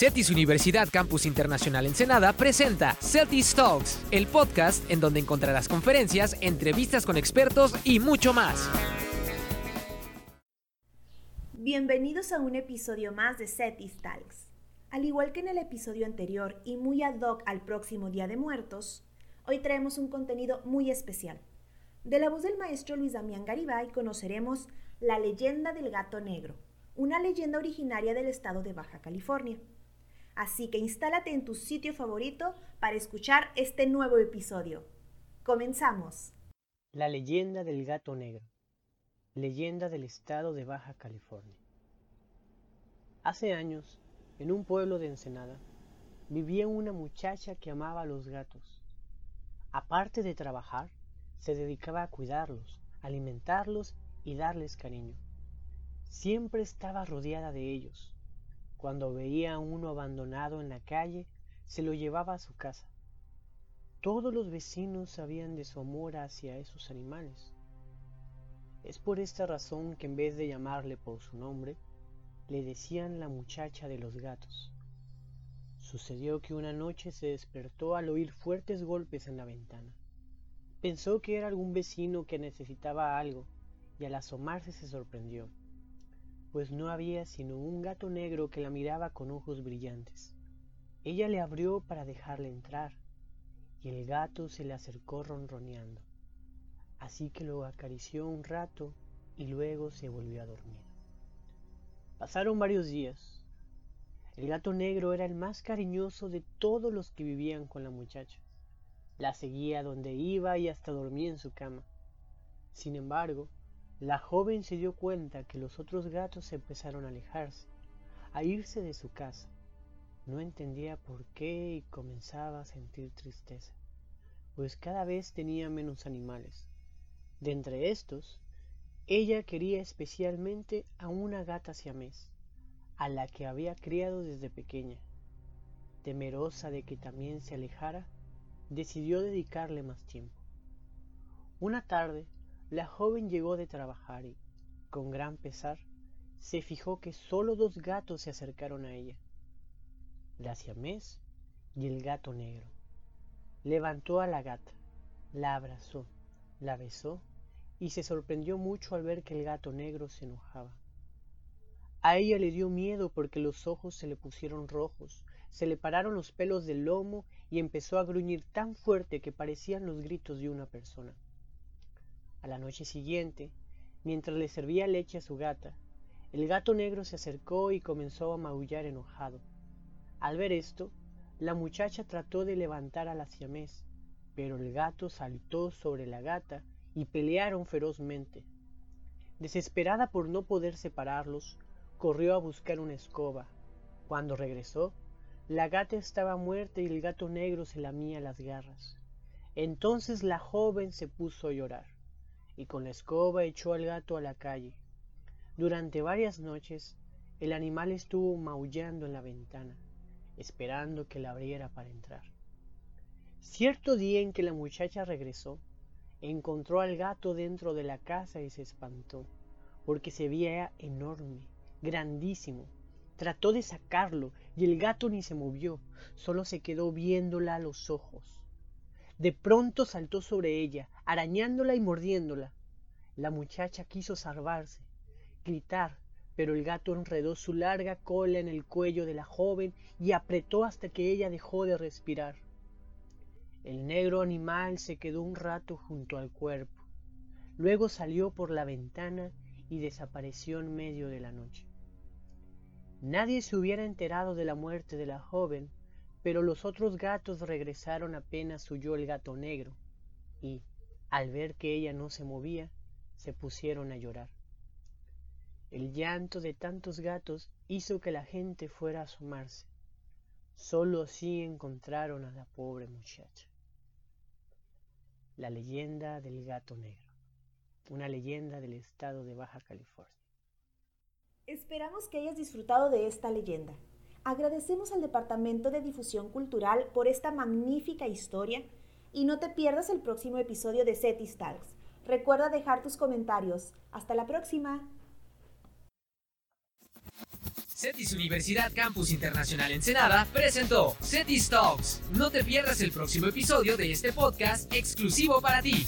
CETIS Universidad Campus Internacional Ensenada presenta CETIS Talks, el podcast en donde encontrarás conferencias, entrevistas con expertos y mucho más. Bienvenidos a un episodio más de CETIS Talks. Al igual que en el episodio anterior y muy ad hoc al próximo Día de Muertos, hoy traemos un contenido muy especial. De la voz del maestro Luis Damián Garibay conoceremos la leyenda del gato negro, una leyenda originaria del estado de Baja California. Así que instálate en tu sitio favorito para escuchar este nuevo episodio. Comenzamos. La leyenda del gato negro. Leyenda del estado de Baja California. Hace años, en un pueblo de Ensenada, vivía una muchacha que amaba a los gatos. Aparte de trabajar, se dedicaba a cuidarlos, alimentarlos y darles cariño. Siempre estaba rodeada de ellos, cuando veía a uno abandonado en la calle, se lo llevaba a su casa. Todos los vecinos sabían de su amor hacia esos animales. Es por esta razón que en vez de llamarle por su nombre, le decían la muchacha de los gatos. Sucedió que una noche se despertó al oír fuertes golpes en la ventana. Pensó que era algún vecino que necesitaba algo y al asomarse se sorprendió pues no había sino un gato negro que la miraba con ojos brillantes. Ella le abrió para dejarle entrar, y el gato se le acercó ronroneando. Así que lo acarició un rato y luego se volvió a dormir. Pasaron varios días. El gato negro era el más cariñoso de todos los que vivían con la muchacha. La seguía donde iba y hasta dormía en su cama. Sin embargo, la joven se dio cuenta que los otros gatos empezaron a alejarse, a irse de su casa. No entendía por qué y comenzaba a sentir tristeza, pues cada vez tenía menos animales. De entre estos, ella quería especialmente a una gata siamés, a la que había criado desde pequeña. Temerosa de que también se alejara, decidió dedicarle más tiempo. Una tarde, la joven llegó de trabajar y, con gran pesar, se fijó que solo dos gatos se acercaron a ella, la siamés y el gato negro. Levantó a la gata, la abrazó, la besó y se sorprendió mucho al ver que el gato negro se enojaba. A ella le dio miedo porque los ojos se le pusieron rojos, se le pararon los pelos del lomo y empezó a gruñir tan fuerte que parecían los gritos de una persona. A la noche siguiente, mientras le servía leche a su gata, el gato negro se acercó y comenzó a maullar enojado. Al ver esto, la muchacha trató de levantar a la siamés, pero el gato saltó sobre la gata y pelearon ferozmente. Desesperada por no poder separarlos, corrió a buscar una escoba. Cuando regresó, la gata estaba muerta y el gato negro se lamía las garras. Entonces la joven se puso a llorar y con la escoba echó al gato a la calle. Durante varias noches el animal estuvo maullando en la ventana, esperando que la abriera para entrar. Cierto día en que la muchacha regresó, encontró al gato dentro de la casa y se espantó, porque se veía enorme, grandísimo. Trató de sacarlo y el gato ni se movió, solo se quedó viéndola a los ojos. De pronto saltó sobre ella, arañándola y mordiéndola. La muchacha quiso salvarse, gritar, pero el gato enredó su larga cola en el cuello de la joven y apretó hasta que ella dejó de respirar. El negro animal se quedó un rato junto al cuerpo. Luego salió por la ventana y desapareció en medio de la noche. Nadie se hubiera enterado de la muerte de la joven pero los otros gatos regresaron apenas huyó el gato negro, y, al ver que ella no se movía, se pusieron a llorar. El llanto de tantos gatos hizo que la gente fuera a asomarse. Solo así encontraron a la pobre muchacha. La leyenda del gato negro, una leyenda del estado de Baja California. Esperamos que hayas disfrutado de esta leyenda. Agradecemos al Departamento de Difusión Cultural por esta magnífica historia y no te pierdas el próximo episodio de Cetis Talks. Recuerda dejar tus comentarios. Hasta la próxima. CETIS Universidad Campus Internacional Ensenada presentó CETIS Talks. No te pierdas el próximo episodio de este podcast exclusivo para ti.